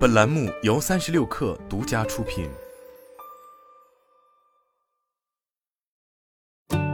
本栏目由三十六氪独家出品。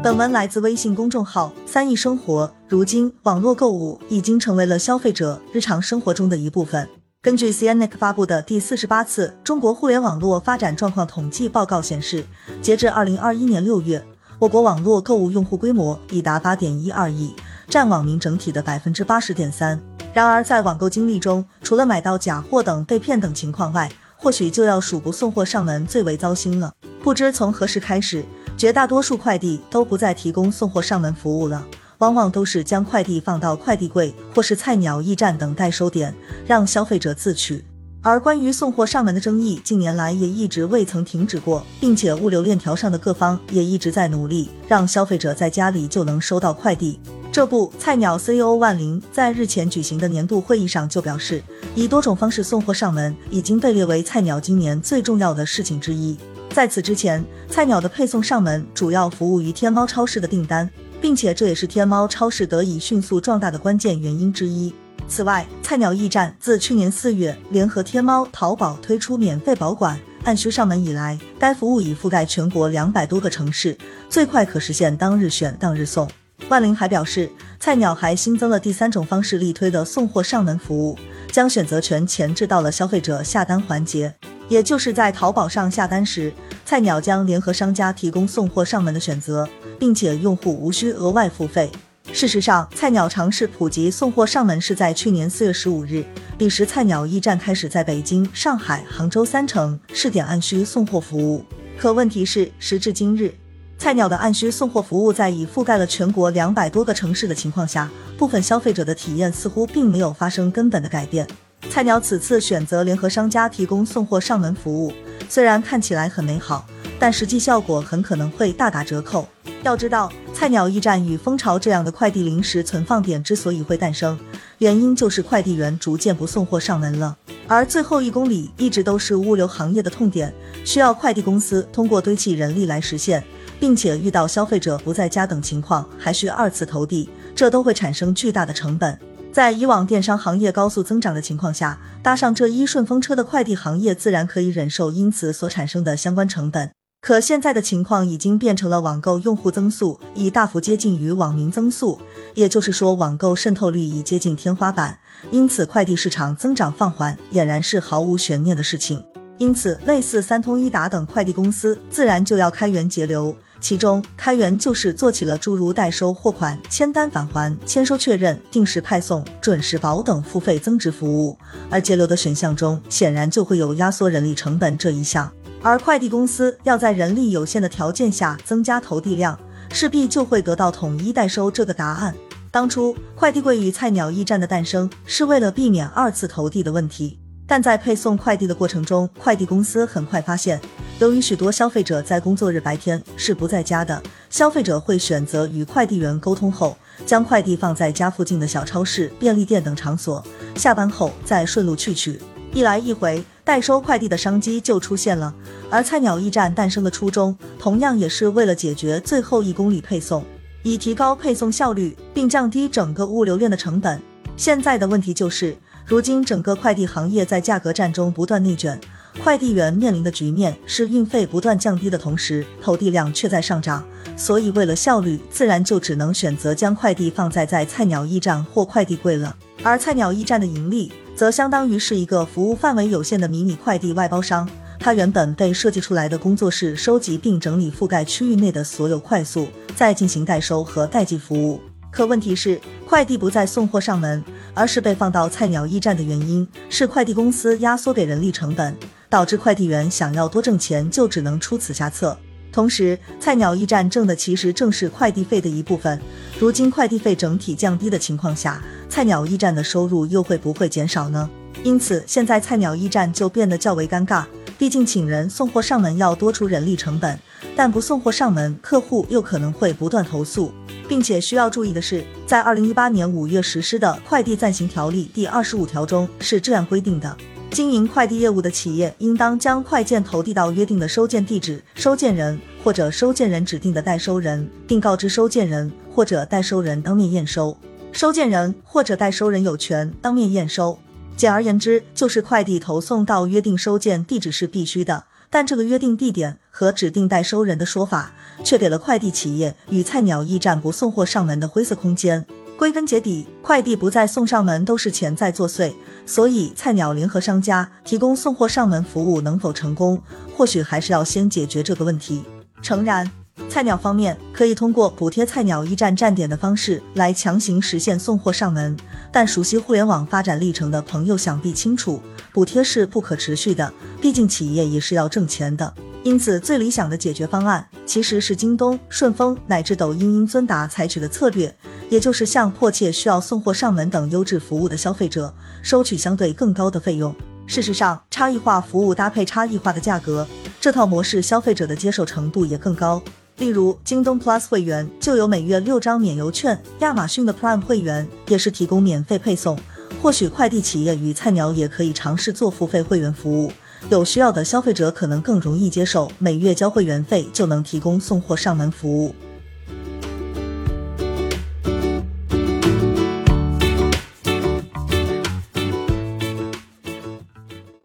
本文来自微信公众号“三亿生活”。如今，网络购物已经成为了消费者日常生活中的一部分。根据 c n n c 发布的第四十八次中国互联网络发展状况统计报告显示，截至二零二一年六月，我国网络购物用户规模已达八点一二亿，占网民整体的百分之八十点三。然而，在网购经历中，除了买到假货等被骗等情况外，或许就要数不送货上门最为糟心了。不知从何时开始，绝大多数快递都不再提供送货上门服务了，往往都是将快递放到快递柜或是菜鸟驿站等代收点，让消费者自取。而关于送货上门的争议，近年来也一直未曾停止过，并且物流链条上的各方也一直在努力，让消费者在家里就能收到快递。这不，菜鸟 CEO 万林在日前举行的年度会议上就表示，以多种方式送货上门已经被列为菜鸟今年最重要的事情之一。在此之前，菜鸟的配送上门主要服务于天猫超市的订单，并且这也是天猫超市得以迅速壮大的关键原因之一。此外，菜鸟驿站自去年四月联合天猫、淘宝推出免费保管、按需上门以来，该服务已覆盖全国两百多个城市，最快可实现当日选当日送。万灵还表示，菜鸟还新增了第三种方式力推的送货上门服务，将选择权前置到了消费者下单环节，也就是在淘宝上下单时，菜鸟将联合商家提供送货上门的选择，并且用户无需额外付费。事实上，菜鸟尝试普及送货上门是在去年四月十五日，彼时菜鸟驿站开始在北京、上海、杭州三城试点按需送货服务。可问题是，时至今日。菜鸟的按需送货服务在已覆盖了全国两百多个城市的情况下，部分消费者的体验似乎并没有发生根本的改变。菜鸟此次选择联合商家提供送货上门服务，虽然看起来很美好，但实际效果很可能会大打折扣。要知道，菜鸟驿站与蜂巢这样的快递临时存放点之所以会诞生，原因就是快递员逐渐不送货上门了。而最后一公里一直都是物流行业的痛点，需要快递公司通过堆砌人力来实现。并且遇到消费者不在家等情况，还需二次投递，这都会产生巨大的成本。在以往电商行业高速增长的情况下，搭上这一顺风车的快递行业自然可以忍受因此所产生的相关成本。可现在的情况已经变成了网购用户增速已大幅接近于网民增速，也就是说网购渗透率已接近天花板，因此快递市场增长放缓俨然是毫无悬念的事情。因此，类似三通一达等快递公司自然就要开源节流。其中，开源就是做起了诸如代收货款、签单返还、签收确认、定时派送、准时保等付费增值服务，而节流的选项中，显然就会有压缩人力成本这一项。而快递公司要在人力有限的条件下增加投递量，势必就会得到统一代收这个答案。当初，快递柜与菜鸟驿站的诞生，是为了避免二次投递的问题。但在配送快递的过程中，快递公司很快发现，由于许多消费者在工作日白天是不在家的，消费者会选择与快递员沟通后，将快递放在家附近的小超市、便利店等场所，下班后再顺路去取。一来一回，代收快递的商机就出现了。而菜鸟驿站诞生的初衷，同样也是为了解决最后一公里配送，以提高配送效率，并降低整个物流链的成本。现在的问题就是。如今，整个快递行业在价格战中不断内卷，快递员面临的局面是运费不断降低的同时，投递量却在上涨。所以，为了效率，自然就只能选择将快递放在在菜鸟驿站或快递柜了。而菜鸟驿站的盈利，则相当于是一个服务范围有限的迷你快递外包商。它原本被设计出来的工作是收集并整理覆盖区域内的所有快速，再进行代收和代寄服务。可问题是，快递不再送货上门，而是被放到菜鸟驿站的原因是快递公司压缩给人力成本，导致快递员想要多挣钱就只能出此下策。同时，菜鸟驿站挣的其实正是快递费的一部分。如今快递费整体降低的情况下，菜鸟驿站的收入又会不会减少呢？因此，现在菜鸟驿站就变得较为尴尬。毕竟请人送货上门要多出人力成本，但不送货上门，客户又可能会不断投诉。并且需要注意的是，在二零一八年五月实施的《快递暂行条例》第二十五条中是这样规定的：经营快递业务的企业应当将快件投递到约定的收件地址，收件人或者收件人指定的代收人，并告知收件人或者代收人当面验收。收件人或者代收人有权当面验收。简而言之，就是快递投送到约定收件地址是必须的，但这个约定地点和指定代收人的说法，却给了快递企业与菜鸟驿站不送货上门的灰色空间。归根结底，快递不再送上门都是钱在作祟，所以菜鸟联合商家提供送货上门服务能否成功，或许还是要先解决这个问题。诚然。菜鸟方面可以通过补贴菜鸟驿站站点的方式来强行实现送货上门，但熟悉互联网发展历程的朋友想必清楚，补贴是不可持续的，毕竟企业也是要挣钱的。因此，最理想的解决方案其实是京东、顺丰乃至抖音、英尊达采取的策略，也就是向迫切需要送货上门等优质服务的消费者收取相对更高的费用。事实上，差异化服务搭配差异化的价格，这套模式消费者的接受程度也更高。例如，京东 Plus 会员就有每月六张免邮券，亚马逊的 Prime 会员也是提供免费配送。或许快递企业与菜鸟也可以尝试做付费会员服务，有需要的消费者可能更容易接受，每月交会员费就能提供送货上门服务。